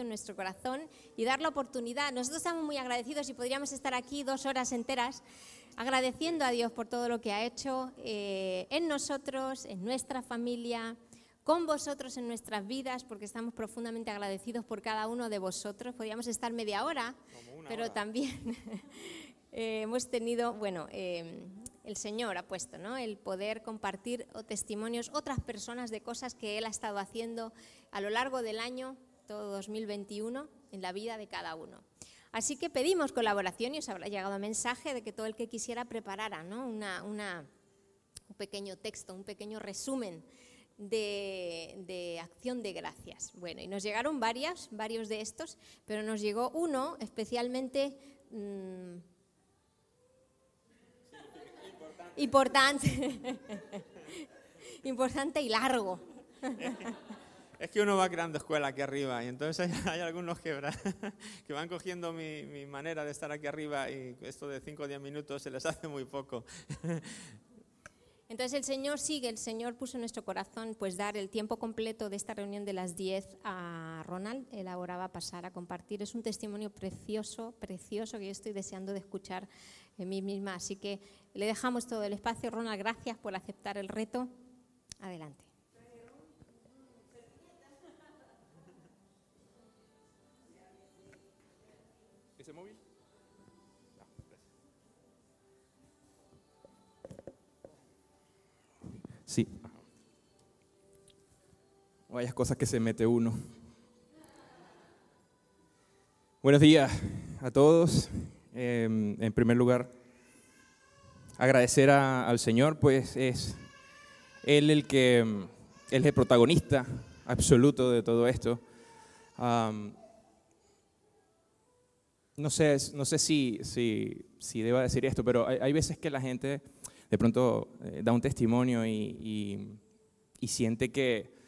en nuestro corazón y dar la oportunidad. Nosotros estamos muy agradecidos y podríamos estar aquí dos horas enteras agradeciendo a Dios por todo lo que ha hecho eh, en nosotros, en nuestra familia, con vosotros en nuestras vidas, porque estamos profundamente agradecidos por cada uno de vosotros. Podríamos estar media hora, pero también eh, hemos tenido, bueno, eh, el Señor ha puesto, ¿no? El poder compartir testimonios, otras personas de cosas que Él ha estado haciendo a lo largo del año todo 2021 en la vida de cada uno. Así que pedimos colaboración y os habrá llegado mensaje de que todo el que quisiera preparara ¿no? una, un pequeño texto, un pequeño resumen de, acción de gracias. Bueno, y nos llegaron varias, varios de estos, pero nos llegó uno especialmente mm, importante, importante y largo. Es que uno va creando escuela aquí arriba y entonces hay, algunos que, van cogiendo mi, manera de estar aquí arriba y esto de 5 o 10 minutos se les hace muy poco. Entonces el Señor sigue, el Señor puso en nuestro corazón pues dar el tiempo completo de esta reunión de las 10 a Ronald. Él pasar a compartir. Es un testimonio precioso, precioso que yo estoy deseando de escuchar en mí misma. Así que le dejamos todo el espacio. Ronald, gracias por aceptar el reto. Adelante. Vaya cosas que se mete uno. Buenos días a todos. Em, en primer lugar, agradecer al Señor, pues es Él el que es el protagonista absoluto de todo esto. no sé, no sé si, si, si deba decir esto, pero hay, hay veces que la gente de pronto eh, da un testimonio y, siente que,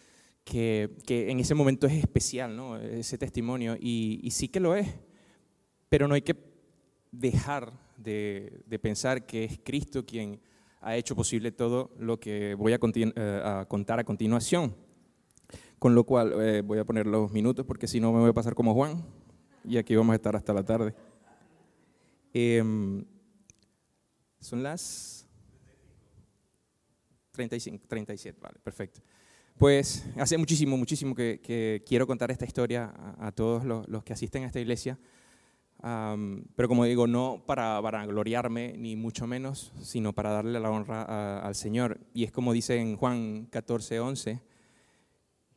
que, en ese momento es especial, ¿no? Ese testimonio, y, sí que lo es, pero no hay que dejar de, pensar que es Cristo quien ha hecho posible todo lo que voy a, eh, contar a continuación. Con lo cual eh, voy a poner los minutos porque si no me voy a pasar como Juan y aquí vamos a estar hasta la tarde. Em, son las 35, 37, vale, perfecto. Pues hace muchísimo, muchísimo que, quiero contar esta historia a, todos los, que asisten a esta iglesia, pero como digo, no para, para, gloriarme, ni mucho menos, sino para darle la honra al Señor. Y es como dice en Juan 14, 11,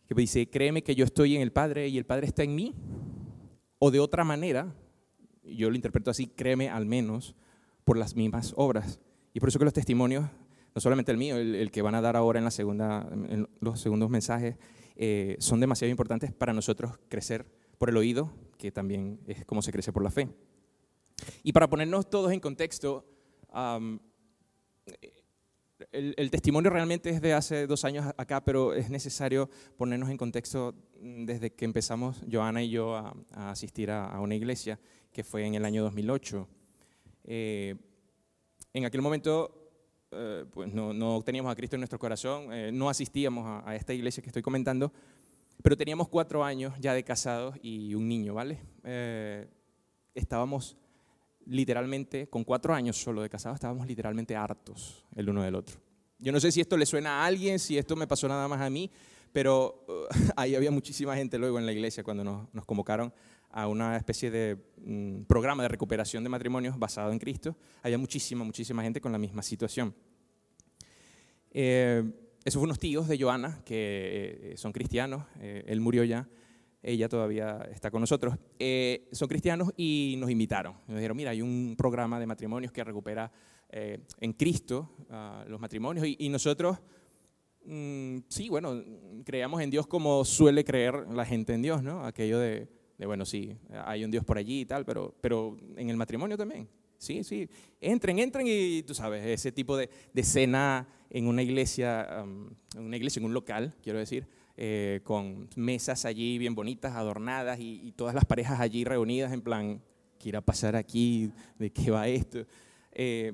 que dice, créeme que yo estoy en el Padre y el Padre está en mí, o de otra manera, yo lo interpreto así, créeme al menos por las mismas obras. Y por eso que los testimonios no solamente el mío, el, que van a dar ahora en, los segundos mensajes, eh, son demasiado importantes para nosotros crecer por el oído, que también es como se crece por la fe. Y para ponernos todos en contexto, el, testimonio realmente es de hace dos años acá, pero es necesario ponernos en contexto desde que empezamos Joana y yo a, asistir a, una iglesia, que fue en el año 2008. Eh, en aquel momento eh, pues no, teníamos a Cristo en nuestro corazón, eh, no asistíamos a, esta iglesia que estoy comentando, pero teníamos cuatro años ya de casados y un niño, ¿vale? Eh, estábamos literalmente, con cuatro años solo de casados, estábamos literalmente hartos el uno del otro. Yo no sé si esto le suena a alguien, si esto me pasó nada más a mí, pero ahí había muchísima gente luego en la iglesia cuando nos, nos convocaron a una especie de mm, programa de recuperación de matrimonios basado en Cristo, había muchísima, muchísima gente con la misma situación. Eh, esos fueron unos tíos de Joana, que eh, son cristianos, eh, él murió ya, ella todavía está con nosotros, son cristianos y nos invitaron. Nos dijeron, mira, hay un programa de matrimonios que recupera en Cristo ah, los matrimonios y, nosotros, mm, sí, bueno, creíamos en Dios como suele creer la gente en Dios, ¿no? Aquello de de bueno, sí, hay un Dios por allí y tal, pero, pero en el matrimonio también. Sí, sí, entren, entren y tú sabes, ese tipo de, de cena en una iglesia, en una iglesia, en un local, quiero decir, eh, con mesas allí bien bonitas, adornadas y, todas las parejas allí reunidas en plan, ¿qué irá a pasar aquí? ¿De qué va esto? Eh,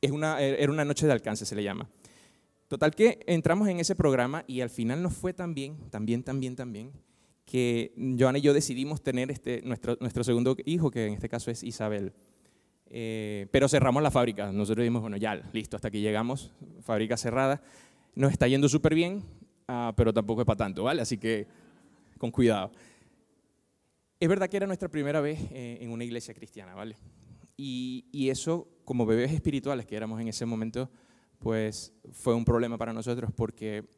es una, era una noche de alcance, se le llama. Total que entramos en ese programa y al final nos fue tan bien, tan bien, tan bien, tan bien, que Joana y yo decidimos tener este, nuestro, nuestro segundo hijo, que en este caso es Isabel. Eh, pero cerramos la fábrica. Nosotros dijimos, bueno, ya, listo, hasta aquí llegamos, fábrica cerrada. Nos está yendo súper bien, ah, pero tampoco es para tanto, ¿vale? Así que con cuidado. Es verdad que era nuestra primera vez eh, en una iglesia cristiana, ¿vale? Y, y, eso, como bebés espirituales que éramos en ese momento, pues fue un problema para nosotros porque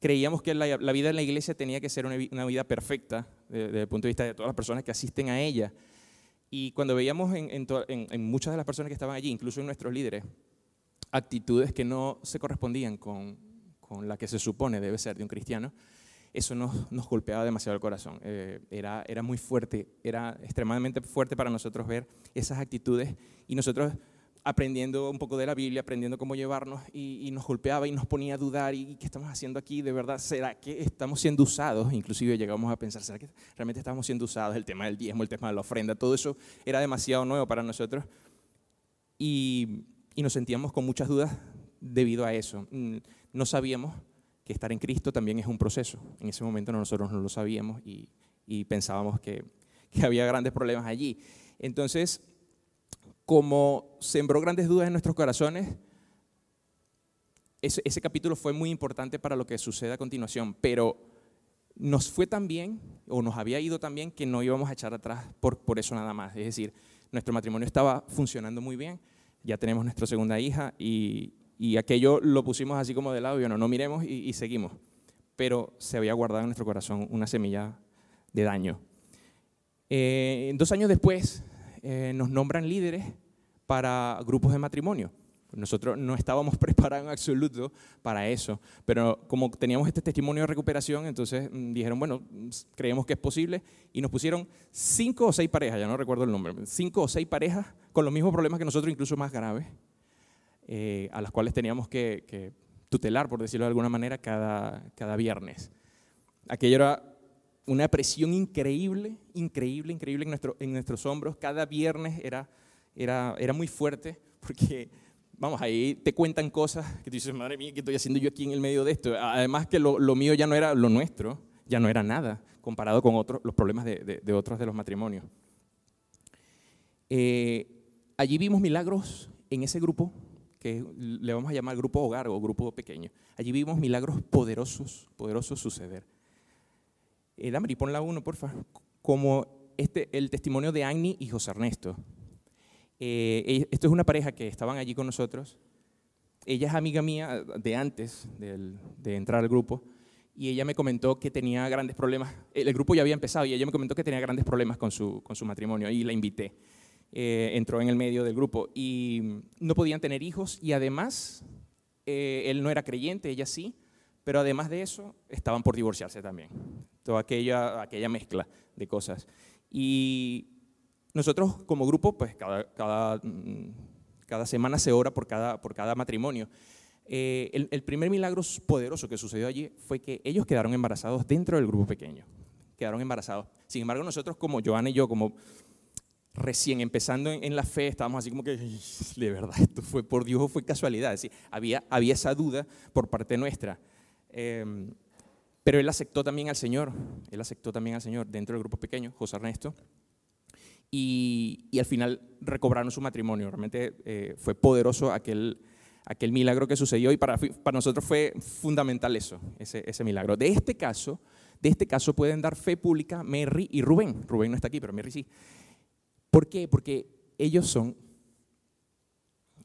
creíamos que la, vida en la iglesia tenía que ser una, vida perfecta desde, el punto de vista de todas las personas que asisten a ella. Y cuando veíamos en, muchas de las personas que estaban allí, incluso en nuestros líderes, actitudes que no se correspondían con, con la que se supone debe ser de un cristiano, eso nos, nos golpeaba demasiado el corazón. Eh, era, era muy fuerte, era extremadamente fuerte para nosotros ver esas actitudes y nosotros aprendiendo un poco de la Biblia, aprendiendo cómo llevarnos y, nos golpeaba y nos ponía a dudar y qué estamos haciendo aquí, de verdad, ¿será que estamos siendo usados? Inclusive llegamos a pensar, ¿será que realmente estamos siendo usados? El tema del diezmo, el tema de la ofrenda, todo eso era demasiado nuevo para nosotros y, y nos sentíamos con muchas dudas debido a eso. Mm, no sabíamos que estar en Cristo también es un proceso. En ese momento nosotros no lo sabíamos y, pensábamos que había grandes problemas allí. Entonces, como sembró grandes dudas en nuestros corazones, ese, capítulo fue muy importante para lo que sucede a continuación, pero nos fue tan bien, o nos había ido tan bien, que no íbamos a echar atrás por, por eso nada más. Es decir, nuestro matrimonio estaba funcionando muy bien, ya tenemos nuestra segunda hija y, aquello lo pusimos así como de lado y bueno, no miremos y, seguimos. Pero se había guardado en nuestro corazón una semilla de daño. Eh, dos años después, eh, nos nombran líderes para grupos de matrimonio. Nosotros no estábamos preparados en absoluto para eso, pero como teníamos este testimonio de recuperación, entonces mm, dijeron, bueno, creemos que es posible y nos pusieron cinco o seis parejas, ya no recuerdo el nombre, cinco o seis parejas con los mismos problemas que nosotros, incluso más graves, eh, a las cuales teníamos que, tutelar, por decirlo de alguna manera, cada, cada viernes. Aquello era una presión increíble, increíble, increíble en, nuestro, en nuestros hombros. Cada viernes era, era, era muy fuerte porque, vamos, ahí te cuentan cosas que tú dices, madre mía, ¿qué estoy haciendo yo aquí en el medio de esto? Además que lo, lo mío ya no era lo nuestro, ya no era nada comparado con otros, los problemas de, de, otros de los matrimonios. Eh, allí vimos milagros en ese grupo, que le vamos a llamar grupo hogar o grupo pequeño. Allí vimos milagros poderosos, poderosos suceder. Eh, Damari, ponla uno, porfa. Como este, el testimonio de Agni y José Ernesto. Eh, esto es una pareja que estaban allí con nosotros. Ella es amiga mía de antes de entrar al grupo y ella me comentó que tenía grandes problemas. El grupo ya había empezado y ella me comentó que tenía grandes problemas con su, con su matrimonio y la invité. Eh, entró en el medio del grupo y no podían tener hijos y además eh, él no era creyente, ella sí, pero además de eso estaban por divorciarse también toda aquella, aquella mezcla de cosas. Y nosotros como grupo, pues cada, cada, mm, cada semana se ora por cada, por cada matrimonio. Eh, el, el, primer milagro poderoso que sucedió allí fue que ellos quedaron embarazados dentro del grupo pequeño. Quedaron embarazados. Sin embargo, nosotros como Joana y yo, como recién empezando en, la fe, estábamos así como que, de verdad, esto fue por Dios fue casualidad. Es decir, había, había esa duda por parte nuestra. Eh, pero él aceptó también al Señor, él aceptó también al Señor dentro del grupo pequeño, José Ernesto, y, y al final recobraron su matrimonio. Realmente eh, fue poderoso aquel, aquel milagro que sucedió y para, para nosotros fue fundamental eso, ese, ese milagro. De este caso, de este caso pueden dar fe pública Mary y Rubén. Rubén no está aquí, pero Mary sí. ¿Por qué? Porque ellos son,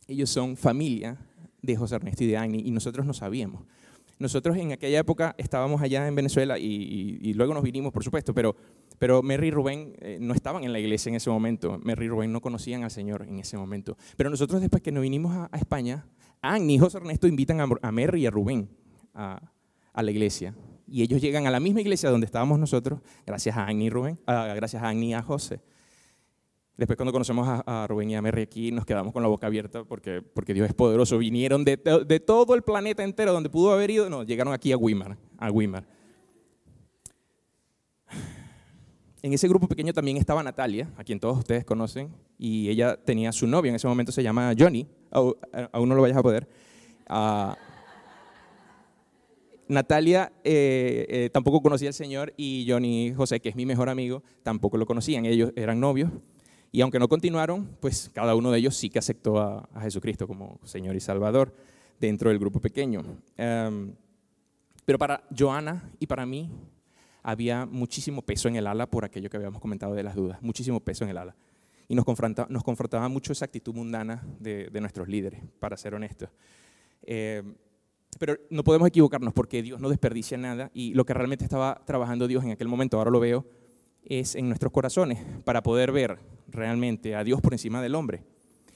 ellos son familia de José Ernesto y de Agni y nosotros no sabíamos. Nosotros en aquella época estábamos allá en Venezuela y, luego nos vinimos, por supuesto, pero, pero Mary y Rubén eh, no estaban en la iglesia en ese momento. Mary y Rubén no conocían al Señor en ese momento. Pero nosotros después que nos vinimos a, España, Annie y José Ernesto invitan a, a Mary y a Rubén a, la iglesia. Y ellos llegan a la misma iglesia donde estábamos nosotros, gracias a Annie y Rubén, gracias a Annie y a José. Después cuando conocemos a, Rubén y a Mary aquí, nos quedamos con la boca abierta porque, porque Dios es poderoso. Vinieron de, todo el planeta entero donde pudo haber ido, no, llegaron aquí a Weimar, a Weimar. En ese grupo pequeño también estaba Natalia, a quien todos ustedes conocen, y ella tenía su novio, en ese momento se llama Johnny, aún no lo vayas a poder. Uh, Natalia eh, eh, tampoco conocía al Señor y Johnny José, que es mi mejor amigo, tampoco lo conocían. Ellos eran novios. Y aunque no continuaron, pues cada uno de ellos sí que aceptó a, Jesucristo como Señor y Salvador dentro del grupo pequeño. Em, pero para Joana y para mí había muchísimo peso en el ala por aquello que habíamos comentado de las dudas, muchísimo peso en el ala. Y nos, confronta, nos confrontaba mucho esa actitud mundana de, nuestros líderes, para ser honestos. Em, pero no podemos equivocarnos porque Dios no desperdicia nada y lo que realmente estaba trabajando Dios en aquel momento, ahora lo veo, es en nuestros corazones para poder ver realmente a Dios por encima del hombre.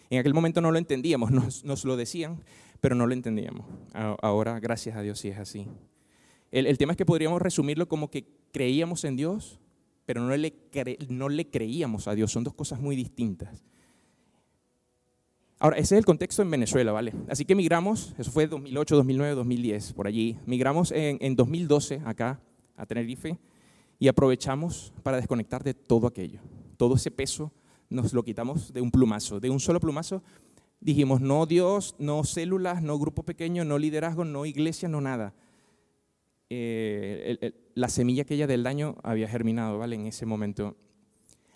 En aquel momento no lo entendíamos, nos, nos lo decían, pero no lo entendíamos. Ahora, gracias a Dios, sí es así. El, el, tema es que podríamos resumirlo como que creíamos en Dios, pero no le, no le creíamos a Dios. Son dos cosas muy distintas. Ahora, ese es el contexto en Venezuela, ¿vale? Así que migramos, eso fue 2008, 2009, 2010, por allí. Migramos en, en 2012 acá a Tenerife y aprovechamos para desconectar de todo aquello. Todo ese peso nos lo quitamos de un plumazo, de un solo plumazo. Dijimos, no Dios, no células, no grupo pequeño, no liderazgo, no iglesia, no nada. Eh, la semilla aquella del daño había germinado, ¿vale? En ese momento.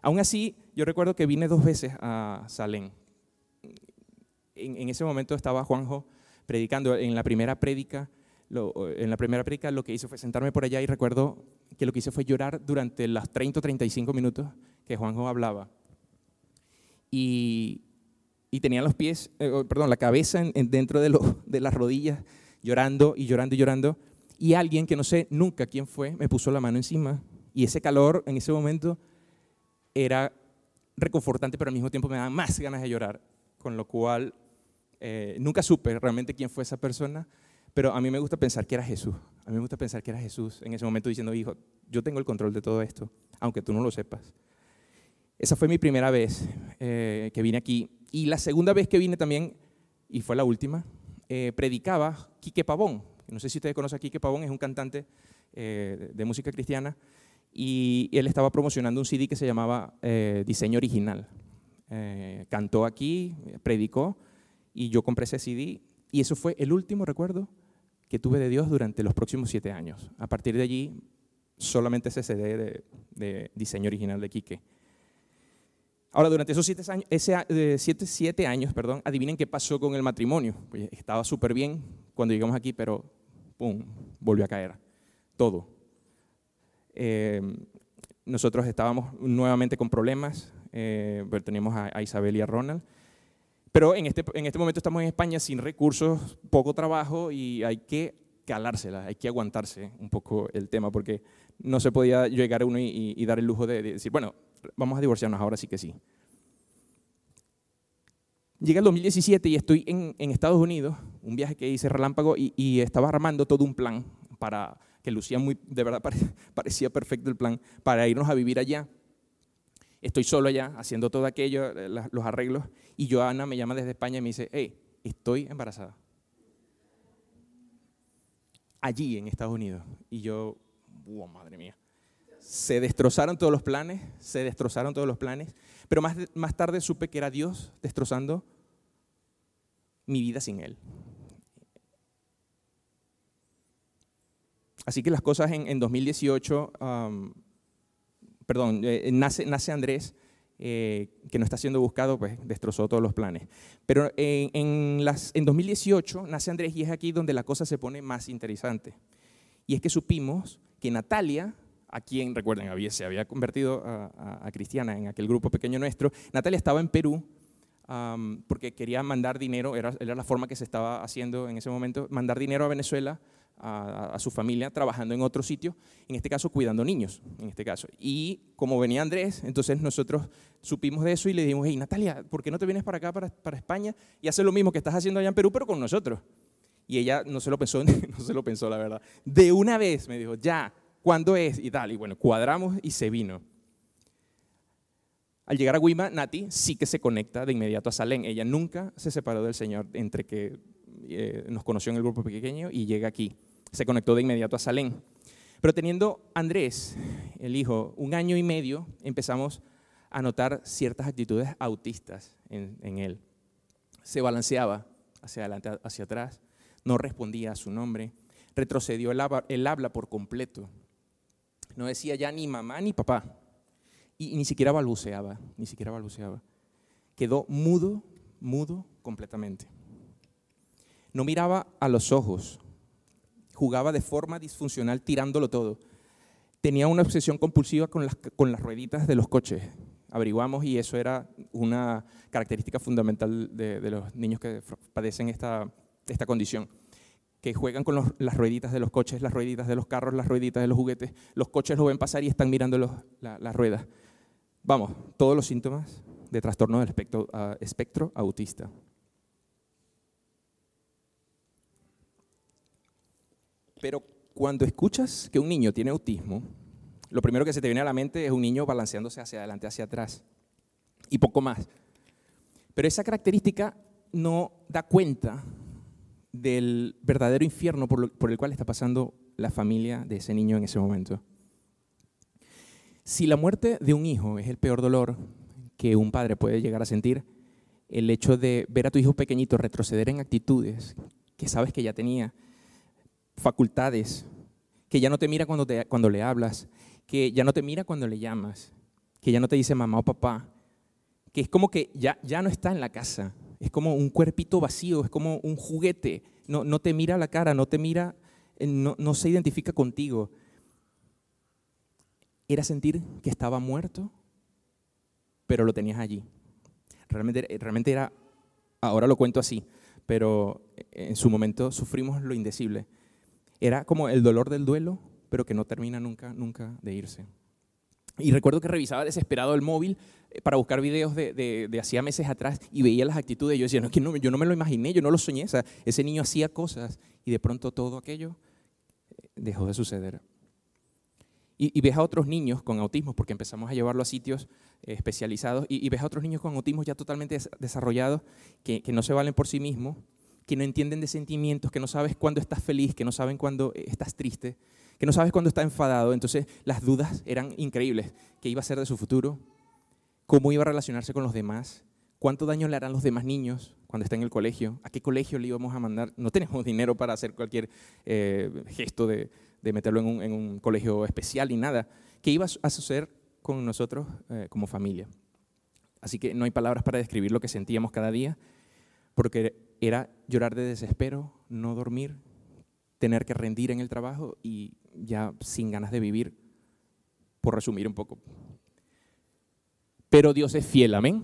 Aún así, yo recuerdo que vine dos veces a Salén en, ese momento estaba Juanjo predicando. En la primera prédica, en la primera prédica lo que hice fue sentarme por allá y recuerdo que lo que hice fue llorar durante las 30 o 35 minutos que Juanjo hablaba. Y, tenía los pies, eh, perdón, la cabeza dentro de, de las rodillas, llorando y llorando y llorando. Y alguien que no sé nunca quién fue, me puso la mano encima. Y ese calor en ese momento era reconfortante, pero al mismo tiempo me daba más ganas de llorar. Con lo cual eh, nunca supe realmente quién fue esa persona, pero a mí me gusta pensar que era Jesús. A mí me gusta pensar que era Jesús en ese momento diciendo, hijo, yo tengo el control de todo esto, aunque tú no lo sepas. Esa fue mi primera vez eh, que vine aquí. Y la segunda vez que vine también, y fue la última, eh, predicaba Quique Pavón. No sé si ustedes conocen a Quique Pavón, es un cantante de música cristiana. Y él estaba promocionando un CD que se llamaba Diseño Original. cantó aquí, predicó y yo compré ese CD y eso fue el último recuerdo que tuve de Dios durante los próximos siete años. A partir de allí, solamente ese CD de, diseño original de Quique. Ahora, durante esos siete años, ese, siete, siete años perdón, adivinen qué pasó con el matrimonio. Pues estaba súper bien cuando llegamos aquí, pero ¡pum! volvió a caer. Todo. Eh, nosotros estábamos nuevamente con problemas, eh, teníamos a Isabel y a Ronald. Pero en este, en este momento estamos en España sin recursos, poco trabajo y hay que calársela, hay que aguantarse un poco el tema porque no se podía llegar a uno y, dar el lujo de, decir, bueno, vamos a divorciarnos ahora sí que sí. Llega el 2017 y estoy en, Estados Unidos, un viaje que hice relámpago y, y, estaba armando todo un plan para que lucía muy, de verdad parecía perfecto el plan, para irnos a vivir allá estoy solo allá haciendo todo aquello, eh, los arreglos, y Joana me llama desde España y me dice, hey, estoy embarazada. Allí en Estados Unidos. Y yo, wow, madre mía. Se destrozaron todos los planes, se destrozaron todos los planes, pero más, más tarde supe que era Dios destrozando mi vida sin Él. Así que las cosas en, en 2018 perdón, eh, nace, nace Andrés, eh, que no está siendo buscado, pues destrozó todos los planes. Pero en, las, en 2018 nace Andrés y es aquí donde la cosa se pone más interesante. Y es que supimos que Natalia, a quien, recuerden, había, se había convertido a, cristiana en aquel grupo pequeño nuestro, Natalia estaba en Perú porque quería mandar dinero, era, era la forma que se estaba haciendo en ese momento, mandar dinero a Venezuela a, su familia trabajando en otro sitio, en este caso cuidando niños, en este caso. Y como venía Andrés, entonces nosotros supimos de eso y le dijimos, hey Natalia, ¿por qué no te vienes para acá, para, para España, y haces lo mismo que estás haciendo allá en Perú, pero con nosotros? Y ella no se lo pensó, no se lo pensó la verdad. De una vez me dijo, ya, ¿cuándo es? Y tal, y bueno, cuadramos y se vino. Al llegar a Guima, Nati sí que se conecta de inmediato a Salén. Ella nunca se separó del Señor entre que eh, nos conoció en el grupo pequeño y llega aquí se conectó de inmediato a Salén. Pero teniendo Andrés, el hijo, un año y medio, empezamos a notar ciertas actitudes autistas en, él. Se balanceaba hacia adelante, hacia atrás, no respondía a su nombre, retrocedió el el habla por completo. No decía ya ni mamá ni papá. Y, ni siquiera balbuceaba, ni siquiera balbuceaba. Quedó mudo, mudo completamente. No miraba a los ojos. Jugaba de forma disfuncional tirándolo todo. Tenía una obsesión compulsiva con las, con las rueditas de los coches. Averiguamos y eso era una característica fundamental de, los niños que padecen esta, esta condición que juegan con las rueditas de los coches, las rueditas de los carros, las rueditas de los juguetes. Los coches lo ven pasar y están mirando las ruedas. Vamos, todos los síntomas de trastorno del espectro autista. Pero cuando escuchas que un niño tiene autismo, lo primero que se te viene a la mente es un niño balanceándose hacia adelante, hacia atrás, y poco más. Pero esa característica no da cuenta del verdadero infierno por, el cual está pasando la familia de ese niño en ese momento. Si la muerte de un hijo es el peor dolor que un padre puede llegar a sentir, el hecho de ver a tu hijo pequeñito retroceder en actitudes que sabes que ya tenía, facultades, que ya no te mira cuando, cuando le hablas, que ya no te mira cuando le llamas, que ya no te dice mamá o papá, que es como que ya, ya no está en la casa, es como un cuerpito vacío, es como un juguete, no, no te mira la cara, no te mira, eh, no, no se identifica contigo. Era sentir que estaba muerto, pero lo tenías allí. Realmente, realmente era, ahora lo cuento así, pero en su momento sufrimos lo indecible. Era como el dolor del duelo, pero que no termina nunca, nunca de irse. Y recuerdo que revisaba desesperado el móvil eh, para buscar videos de, de, hacía meses atrás y veía las actitudes. Yo decía, no, que no, yo no me lo imaginé, yo no lo soñé. O ese niño hacía cosas y de pronto todo aquello eh, dejó de suceder. Y, ves a otros niños con autismo, porque empezamos a llevarlo a sitios eh, especializados, y, ves a otros niños con autismo ya totalmente desarrollados, que no se valen por sí mismos, que no entienden de sentimientos, que no sabes cuándo estás feliz, que no saben cuándo estás triste, que no sabes cuándo está enfadado. Entonces las dudas eran increíbles. ¿Qué iba a ser de su futuro? ¿Cómo iba a relacionarse con los demás? ¿Cuánto daño le harán los demás niños cuando está en el colegio? ¿A qué colegio le íbamos a mandar? No tenemos dinero para hacer cualquier eh, gesto de, meterlo en un, colegio especial ni nada. ¿Qué iba a suceder con nosotros eh, como familia? Así que no hay palabras para describir lo que sentíamos cada día, porque era llorar de desespero, no dormir, tener que rendir en el trabajo y ya sin ganas de vivir, por resumir un poco. Pero Dios es fiel, amén.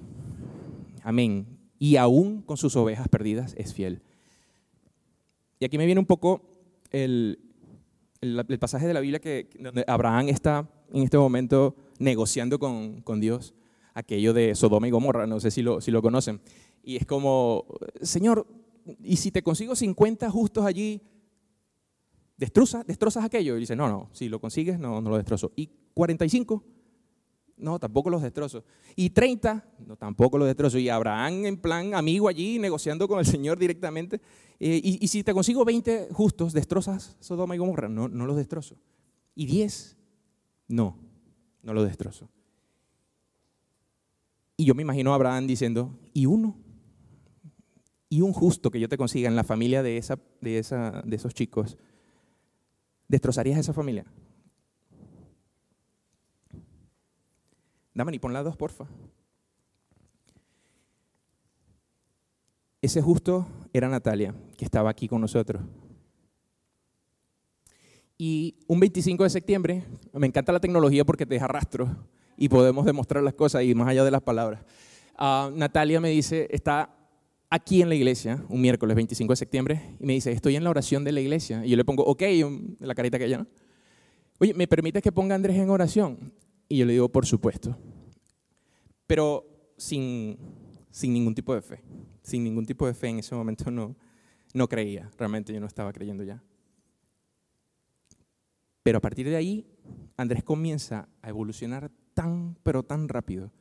Amén. Y aún con sus ovejas perdidas es fiel. Y aquí me viene un poco el, el, pasaje de la Biblia que, donde Abraham está en este momento negociando con, con, Dios aquello de Sodoma y Gomorra, no sé si lo, si lo conocen. Y es como, Señor, ¿y si te consigo 50 justos allí, ¿Destruza, ¿Destrozas aquello? Y dice, no, no, si lo consigues, no, no lo destrozo. ¿Y 45? No, tampoco los destrozo. ¿Y 30? No, tampoco los destrozo. Y Abraham en plan amigo allí, negociando con el Señor directamente. Eh, y, si te consigo 20 justos, ¿destrozas Sodoma y Gomorra? No, no los destrozo. ¿Y 10? No, no los destrozo. Y yo me imagino a Abraham diciendo, ¿y uno? ¿Y un justo que yo te consiga en la familia de, esa, de, esa, de esos chicos? ¿Destrozarías esa familia? Dame y pon las dos, porfa. Ese justo era Natalia, que estaba aquí con nosotros. Y un 25 de septiembre, me encanta la tecnología porque te deja rastro y podemos demostrar las cosas y más allá de las palabras. Ah, Natalia me dice, está aquí en la iglesia, un miércoles 25 de septiembre, y me dice, estoy en la oración de la iglesia. Y yo le pongo, ok, la carita que ella, ¿no? Oye, ¿me permites que ponga a Andrés en oración? Y yo le digo, por supuesto. Pero sin, sin ningún tipo de fe. Sin ningún tipo de fe en ese momento no, no creía. Realmente yo no estaba creyendo ya. Pero a partir de ahí, Andrés comienza a evolucionar tan, pero tan rápido,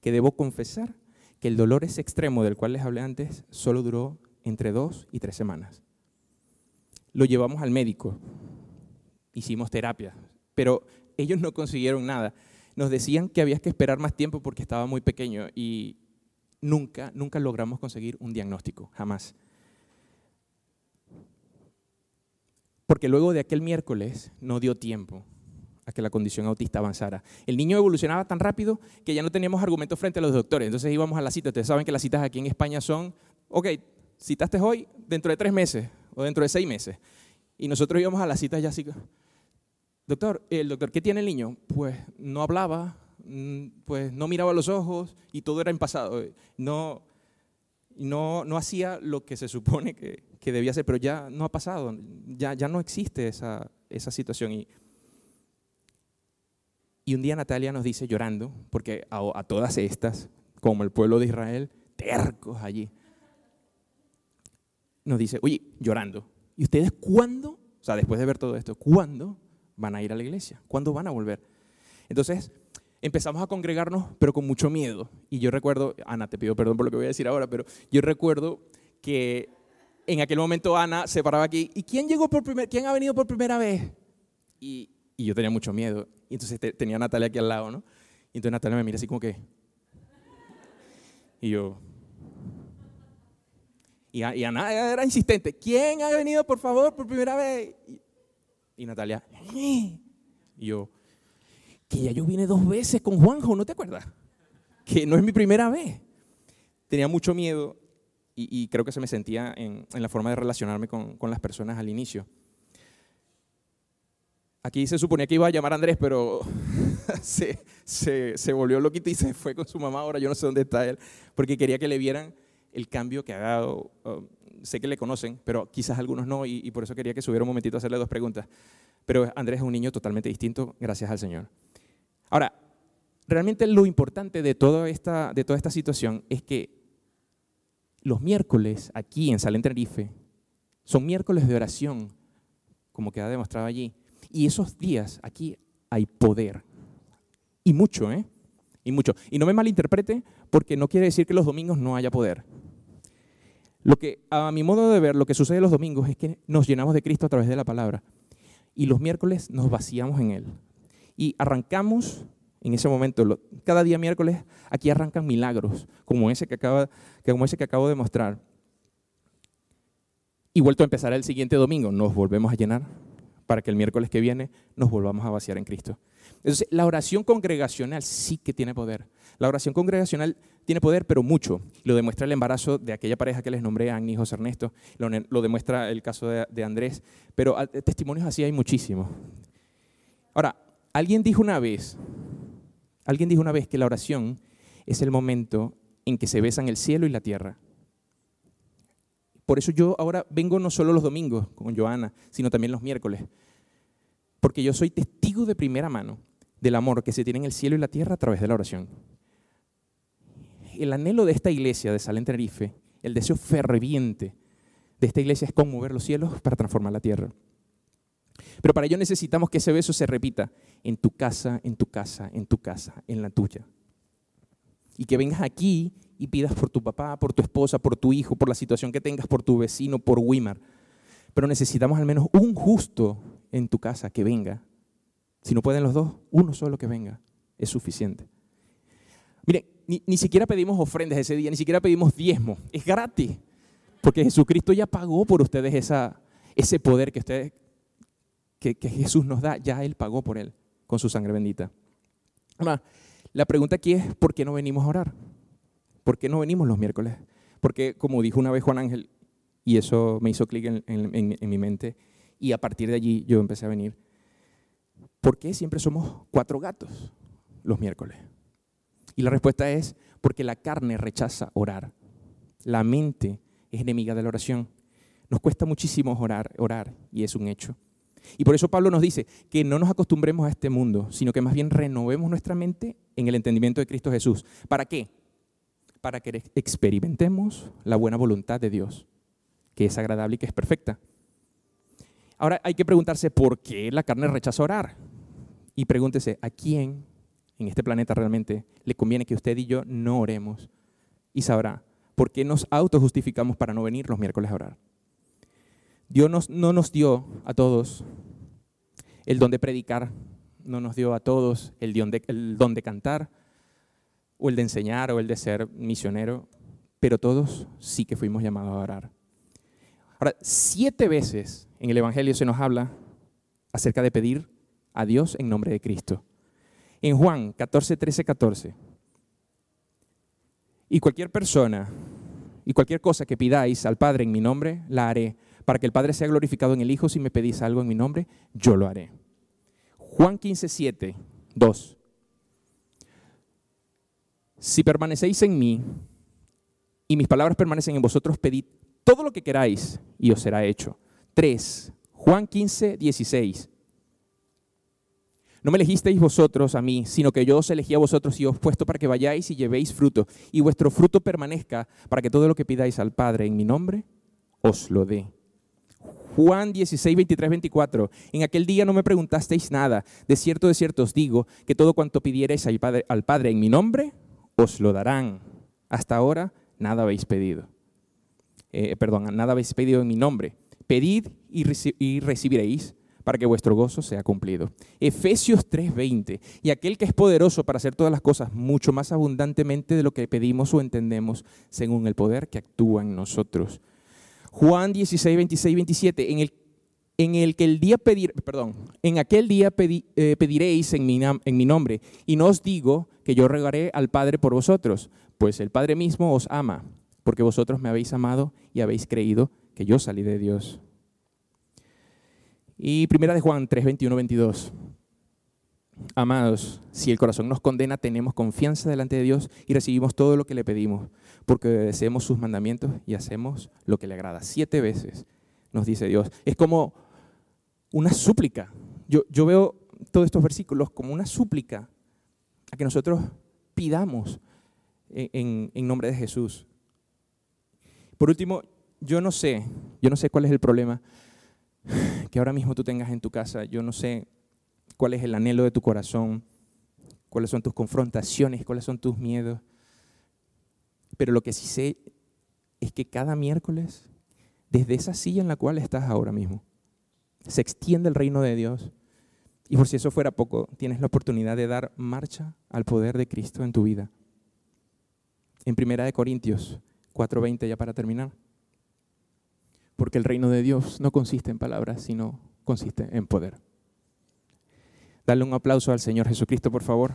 que debo confesar que el dolor ese extremo del cual les hablé antes solo duró entre dos y tres semanas. Lo llevamos al médico, hicimos terapia, pero ellos no consiguieron nada. Nos decían que había que esperar más tiempo porque estaba muy pequeño y nunca, nunca logramos conseguir un diagnóstico, jamás. porque luego de aquel miércoles no dio tiempo que la condición autista avanzara. El niño evolucionaba tan rápido que ya no teníamos argumentos frente a los doctores. Entonces íbamos a la cita. Ustedes saben que las citas aquí en España son, ok, citaste hoy, dentro de tres meses o dentro de seis meses. Y nosotros íbamos a la cita ya así, doctor, el doctor, ¿qué tiene el niño? Pues no hablaba, mm, pues no miraba los ojos y todo era en pasado. No, no, no hacía lo que se supone que, que, debía hacer, pero ya no ha pasado, ya, ya no existe esa, esa situación. Y, y un día Natalia nos dice llorando, porque a, todas estas, como el pueblo de Israel, tercos allí, nos dice, oye, llorando, ¿y ustedes cuándo, o sea, después de ver todo esto, cuándo van a ir a la iglesia? ¿Cuándo van a volver? Entonces, empezamos a congregarnos, pero con mucho miedo. Y yo recuerdo, Ana, te pido perdón por lo que voy a decir ahora, pero yo recuerdo que en aquel momento Ana se paraba aquí, ¿y quién llegó por primer, quién ha venido por primera vez? Y yo tenía mucho miedo. Y entonces tenía a Natalia aquí al lado, ¿no? Y entonces Natalia me mira así como que... Y yo... Y, y Ana era insistente, ¿quién ha venido por favor por primera vez? Y, y Natalia... Y yo... Que ya yo vine dos veces con Juanjo, ¿no te acuerdas? Que no es mi primera vez. Tenía mucho miedo y, creo que se me sentía en, la forma de relacionarme con las personas al inicio. Aquí se suponía que iba a llamar a Andrés, pero se, se, se, volvió loquito y se fue con su mamá. Ahora yo no sé dónde está él, porque quería que le vieran el cambio que ha dado. Uh, sé que le conocen, pero quizás algunos no, y, por eso quería que subiera un momentito a hacerle dos preguntas. Pero Andrés es un niño totalmente distinto, gracias al Señor. Ahora, realmente lo importante de toda esta, de toda esta situación es que los miércoles aquí en Salén Tenerife son miércoles de oración, como queda demostrado allí y esos días aquí hay poder. Y mucho, ¿eh? Y mucho. Y no me malinterprete porque no quiere decir que los domingos no haya poder. Lo que, a mi modo de ver, lo que sucede los domingos es que nos llenamos de Cristo a través de la palabra. Y los miércoles nos vaciamos en Él. Y arrancamos en ese momento, cada día miércoles, aquí arrancan milagros, como ese que, acaba, como ese que acabo de mostrar. Y vuelto a empezar el siguiente domingo, nos volvemos a llenar para que el miércoles que viene nos volvamos a vaciar en Cristo. Entonces, la oración congregacional sí que tiene poder. La oración congregacional tiene poder, pero mucho. Lo demuestra el embarazo de aquella pareja que les nombré, Agni y José Ernesto. Lo, demuestra el caso de, Andrés. Pero testimonios así hay muchísimos. Ahora, alguien dijo una vez, alguien dijo una vez que la oración es el momento en que se besan el cielo y la tierra. Por eso yo ahora vengo no solo los domingos con Joana, sino también los miércoles. Porque yo soy testigo de primera mano del amor que se tiene en el cielo y la tierra a través de la oración. El anhelo de esta iglesia de Salén Tenerife, el deseo ferviente de esta iglesia es conmover los cielos para transformar la tierra. Pero para ello necesitamos que ese beso se repita en tu casa, en tu casa, en tu casa, en la tuya. Y que vengas aquí y pidas por tu papá, por tu esposa, por tu hijo, por la situación que tengas, por tu vecino, por Wimar. Pero necesitamos al menos un justo en tu casa que venga. Si no pueden los dos, uno solo que venga es suficiente. Mire, ni, ni siquiera pedimos ofrendas ese día, ni siquiera pedimos diezmo, es gratis. Porque Jesucristo ya pagó por ustedes esa, ese poder que, ustedes, que Jesús nos da, ya Él pagó por Él con su sangre bendita. Ahora, la pregunta aquí es, ¿por qué no venimos a orar? ¿Por qué no venimos los miércoles? Porque, como dijo una vez Juan Ángel, y eso me hizo clic en, mi mente, y a partir de allí yo empecé a venir, ¿por qué siempre somos cuatro gatos los miércoles? Y la respuesta es porque la carne rechaza orar. La mente es enemiga de la oración. Nos cuesta muchísimo orar, orar, y es un hecho. Y por eso Pablo nos dice que no nos acostumbremos a este mundo, sino que más bien renovemos nuestra mente en el entendimiento de Cristo Jesús. ¿Para qué? Para que experimentemos la buena voluntad de Dios, que es agradable y que es perfecta. Ahora hay que preguntarse por qué la carne rechaza orar. Y pregúntese, ¿a quién en este planeta realmente le conviene que usted y yo no oremos? Y sabrá, ¿por qué nos autojustificamos para no venir los miércoles a orar? Dios no nos dio a todos el don de predicar, no nos dio a todos el don el don de cantar, o el de enseñar o el de ser misionero, pero todos sí que fuimos llamados a orar. Ahora, siete veces en el Evangelio se nos habla acerca de pedir a Dios en nombre de Cristo. En Juan 14, 13, 14. Y cualquier persona y cualquier cosa que pidáis al Padre en mi nombre, la haré, para que el Padre sea glorificado en el Hijo. Si me pedís algo en mi nombre, yo lo haré. Juan 15, 7, 2. Si permanecéis en mí y mis palabras permanecen en vosotros, pedid todo lo que queráis y os será hecho. 3. Juan 15, 16. No me elegisteis vosotros a mí, sino que yo os elegí a vosotros y os puesto para que vayáis y llevéis fruto, y vuestro fruto permanezca, para que todo lo que pidáis al Padre en mi nombre, os lo dé. Juan 16, 23, 24. En aquel día no me preguntasteis nada. De cierto, de cierto os digo que todo cuanto pidierais al Padre en mi nombre, os lo darán. Hasta ahora nada habéis pedido. Eh, perdón, nada habéis pedido en mi nombre. Pedid y, y recibiréis para que vuestro gozo sea cumplido. Efesios 3:20, y aquel que es poderoso para hacer todas las cosas mucho más abundantemente de lo que pedimos o entendemos, según el poder que actúa en nosotros. Juan 16, 26, 27, en el, en el que el día pedir, perdón, en aquel día eh, pediréis en mi, nombre, y no os digo que yo regaré al Padre por vosotros, pues el Padre mismo os ama, porque vosotros me habéis amado y habéis creído que yo salí de Dios. Y primera de Juan 3, 21, 22. Amados, si el corazón nos condena, tenemos confianza delante de Dios y recibimos todo lo que le pedimos, porque obedecemos sus mandamientos y hacemos lo que le agrada. Siete veces nos dice Dios. Es como una súplica. Yo, yo veo todos estos versículos como una súplica a que nosotros pidamos en, en nombre de Jesús. Por último, yo no sé, yo no sé cuál es el problema que ahora mismo tú tengas en tu casa. Yo no sé cuál es el anhelo de tu corazón, cuáles son tus confrontaciones, cuáles son tus miedos. Pero lo que sí sé es que cada miércoles, desde esa silla en la cual estás ahora mismo, se extiende el reino de Dios. Y por si eso fuera poco, tienes la oportunidad de dar marcha al poder de Cristo en tu vida. En Primera de Corintios 4:20 ya para terminar porque el reino de Dios no consiste en palabras, sino consiste en poder. Dale un aplauso al Señor Jesucristo, por favor.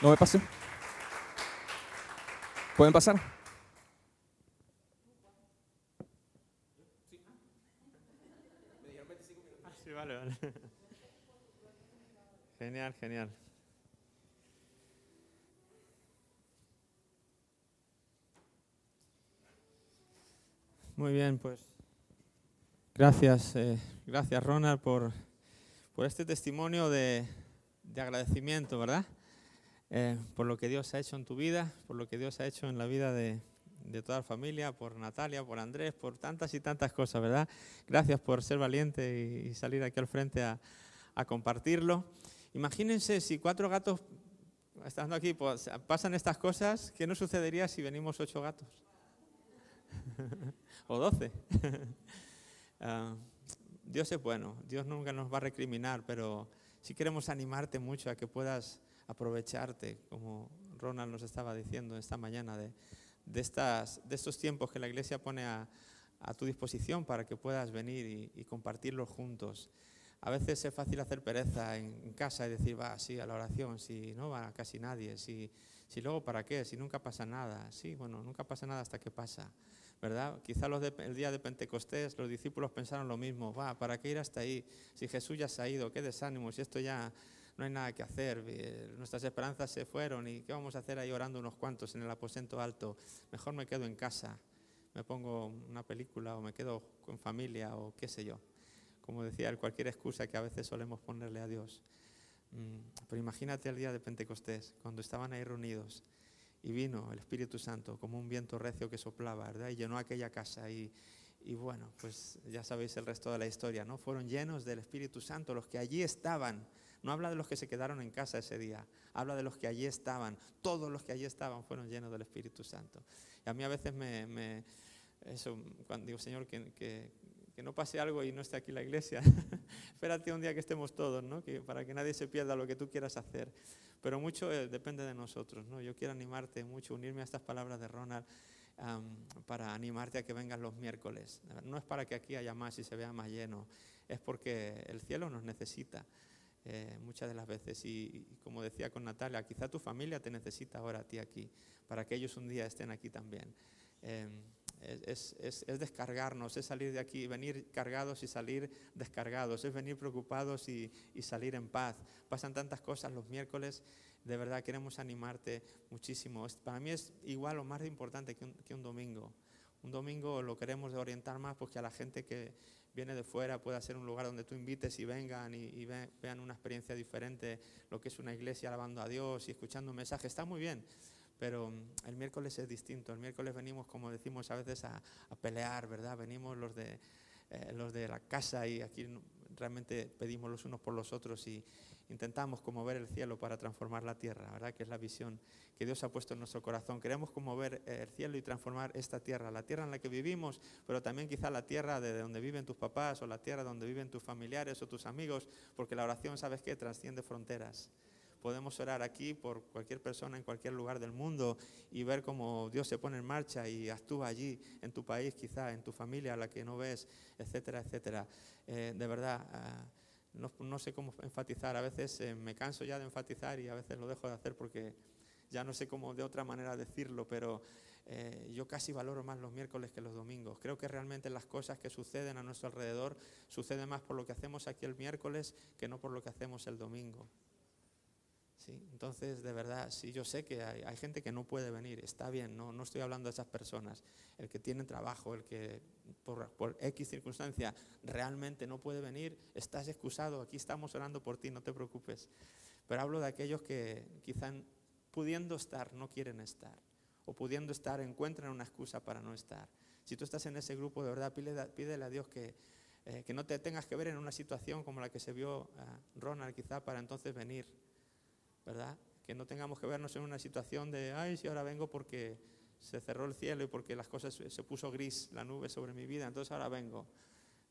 No me pasen. ¿Pueden pasar? Sí, vale, vale. Genial, genial. Muy bien, pues gracias, eh, gracias Ronald por, por este testimonio de, de agradecimiento, ¿verdad? Eh, por lo que Dios ha hecho en tu vida, por lo que Dios ha hecho en la vida de, de toda la familia, por Natalia, por Andrés, por tantas y tantas cosas, ¿verdad? Gracias por ser valiente y, salir aquí al frente a, a, compartirlo. Imagínense si cuatro gatos, estando aquí, pues, pasan estas cosas, ¿qué nos sucedería si venimos ocho gatos? o doce. Ah, Dios es bueno, Dios nunca nos va a recriminar, pero si queremos animarte mucho a que puedas aprovecharte, como Ronald nos estaba diciendo esta mañana, de, de, estas, de estos tiempos que la iglesia pone a, a tu disposición para que puedas venir y, compartirlos juntos. A veces es fácil hacer pereza en, casa y decir, va, sí, a la oración, si no va casi nadie, si, si luego para qué, si nunca pasa nada. Sí, bueno, nunca pasa nada hasta que pasa. ¿verdad? Quizá los el día de Pentecostés los discípulos pensaron lo mismo, va, ¿para qué ir hasta ahí? Si Jesús ya se ha ido, qué desánimo, si esto ya no hay nada que hacer, nuestras esperanzas se fueron y qué vamos a hacer ahí orando unos cuantos en el aposento alto, mejor me quedo en casa, me pongo una película o me quedo con familia o qué sé yo. Como decía cualquier excusa que a veces solemos ponerle a Dios. Mm, pero imagínate el día de Pentecostés, cuando estaban ahí reunidos y vino el Espíritu Santo como un viento recio que soplaba, ¿verdad? Y llenó aquella casa y bueno, pues ya sabéis el resto de la historia, ¿no? Fueron llenos del Espíritu Santo los que allí estaban. No habla de los que se quedaron en casa ese día, habla de los que allí estaban. Todos los que allí estaban fueron llenos del Espíritu Santo. Y a mí a veces me, me eso, cuando digo, Señor, que, que, no pase algo y no esté aquí la iglesia. Espérate un día que estemos todos, ¿no? Que, para que nadie se pierda lo que tú quieras hacer. Pero mucho eh, depende de nosotros, ¿no? Yo quiero animarte mucho, unirme a estas palabras de Ronald para animarte a que vengas los miércoles. No es para que aquí haya más y se vea más lleno, es porque el cielo nos necesita. Eh, muchas de las veces. Y, como decía con Natalia, quizá tu familia te necesita ahora a ti aquí, para que ellos un día estén aquí también. Em, es, es, es, descargarnos, es salir de aquí, venir cargados y salir descargados, es venir preocupados y, y, salir en paz. Pasan tantas cosas los miércoles, de verdad queremos animarte muchísimo. Para mí es igual o más importante que un, que un domingo. Un domingo lo queremos orientar más porque a la gente que viene de fuera pueda ser un lugar donde tú invites y vengan y, vean una experiencia diferente, lo que es una iglesia alabando a Dios y escuchando un mensaje. Está muy bien, pero mm, el miércoles es distinto. El miércoles venimos, como decimos a veces, a, a pelear, ¿verdad? Venimos los de, eh, los de la casa y aquí realmente pedimos los unos por los otros y intentamos como ver el cielo para transformar la tierra, ¿verdad? Que es la visión que Dios ha puesto en nuestro corazón. Queremos como ver eh, el cielo y transformar esta tierra, la tierra en la que vivimos, pero también quizá la tierra de donde viven tus papás o la tierra donde viven tus familiares o tus amigos, porque la oración, ¿sabes qué? Trasciende fronteras podemos orar aquí por cualquier persona en cualquier lugar del mundo y ver cómo Dios se pone en marcha y actúa allí, en tu país quizá, en tu familia a la que no ves, etcétera, etcétera. Eh, de verdad, uh, no, no, sé cómo enfatizar, a veces eh, me canso ya de enfatizar y a veces lo dejo de hacer porque ya no sé cómo de otra manera decirlo, pero eh, yo casi valoro más los miércoles que los domingos. Creo que realmente las cosas que suceden a nuestro alrededor suceden más por lo que hacemos aquí el miércoles que no por lo que hacemos el domingo. Entonces, de verdad, sí, yo sé que hay, gente que no puede venir, está bien, no, no estoy hablando de esas personas. El que tiene trabajo, el que por, X circunstancia realmente no puede venir, estás excusado, aquí estamos orando por ti, no te preocupes. Pero hablo de aquellos que quizá pudiendo estar no quieren estar, o pudiendo estar encuentran una excusa para no estar. Si tú estás en ese grupo, de verdad, pídele, a Dios que, eh, que no te tengas que ver en una situación como la que se vio uh, Ronald quizá para entonces venir ¿verdad? Que no tengamos que vernos en una situación de, ay, si ahora vengo porque se cerró el cielo y porque las cosas se puso gris la nube sobre mi vida, entonces ahora vengo.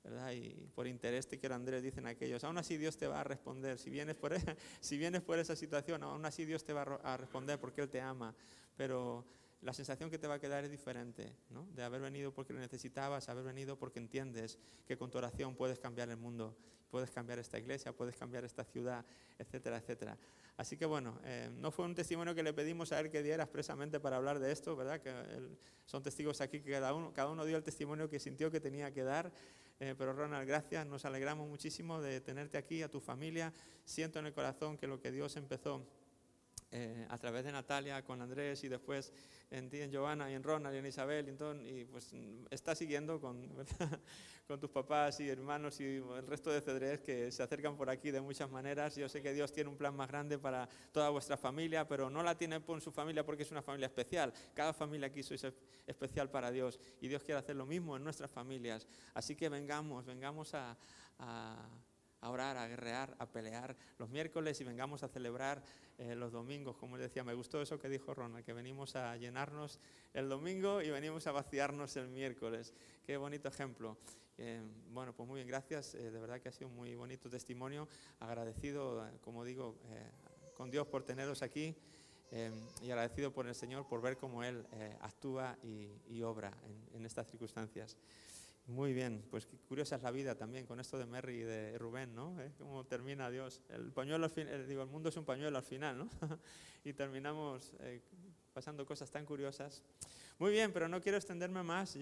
¿verdad? Y por interés te quiero, Andrés, dicen aquellos, aún así Dios te va a responder, si vienes por, si vienes por esa situación, aún así Dios te va a responder porque Él te ama, pero la sensación que te va a quedar es diferente, ¿no? De haber venido porque lo necesitabas, haber venido porque entiendes que con tu oración puedes cambiar el mundo, puedes cambiar esta iglesia, puedes cambiar esta ciudad, etcétera, etcétera. Así que bueno, eh, no fue un testimonio que le pedimos a él que diera expresamente para hablar de esto, ¿verdad? Que él, son testigos aquí que cada uno, cada uno dio el testimonio que sintió que tenía que dar. Eh, pero Ronald, gracias, nos alegramos muchísimo de tenerte aquí, a tu familia. Siento en el corazón que lo que Dios empezó eh, a través de Natalia, con Andrés y después en ti, en Giovanna y en Ronald y en Isabel y, y pues está siguiendo con, con tus papás y hermanos y el resto de cedrés que se acercan por aquí de muchas maneras. Yo sé que Dios tiene un plan más grande para toda vuestra familia, pero no la tiene con su familia porque es una familia especial. Cada familia aquí sois especial para Dios y Dios quiere hacer lo mismo en nuestras familias. Así que vengamos, vengamos a a orar, a guerrear, a pelear los miércoles y vengamos a celebrar eh, los domingos. Como decía, me gustó eso que dijo Ronald, que venimos a llenarnos el domingo y venimos a vaciarnos el miércoles. Qué bonito ejemplo. Eh, bueno, pues muy bien, gracias. Eh, de verdad que ha sido un muy bonito testimonio. Agradecido, eh, como digo, eh, con Dios por teneros aquí. y agradecido por el Señor por ver cómo Él actúa y, y obra en, en estas circunstancias. Muy bien, pues qué curiosa es la vida también con esto de Merry y de Rubén, ¿no? ¿Eh? ¿Cómo termina Dios? El pañuelo, al fin, el, digo, el mundo es un pañuelo al final, ¿no? y terminamos eh, pasando cosas tan curiosas. Muy bien, pero no quiero extenderme más.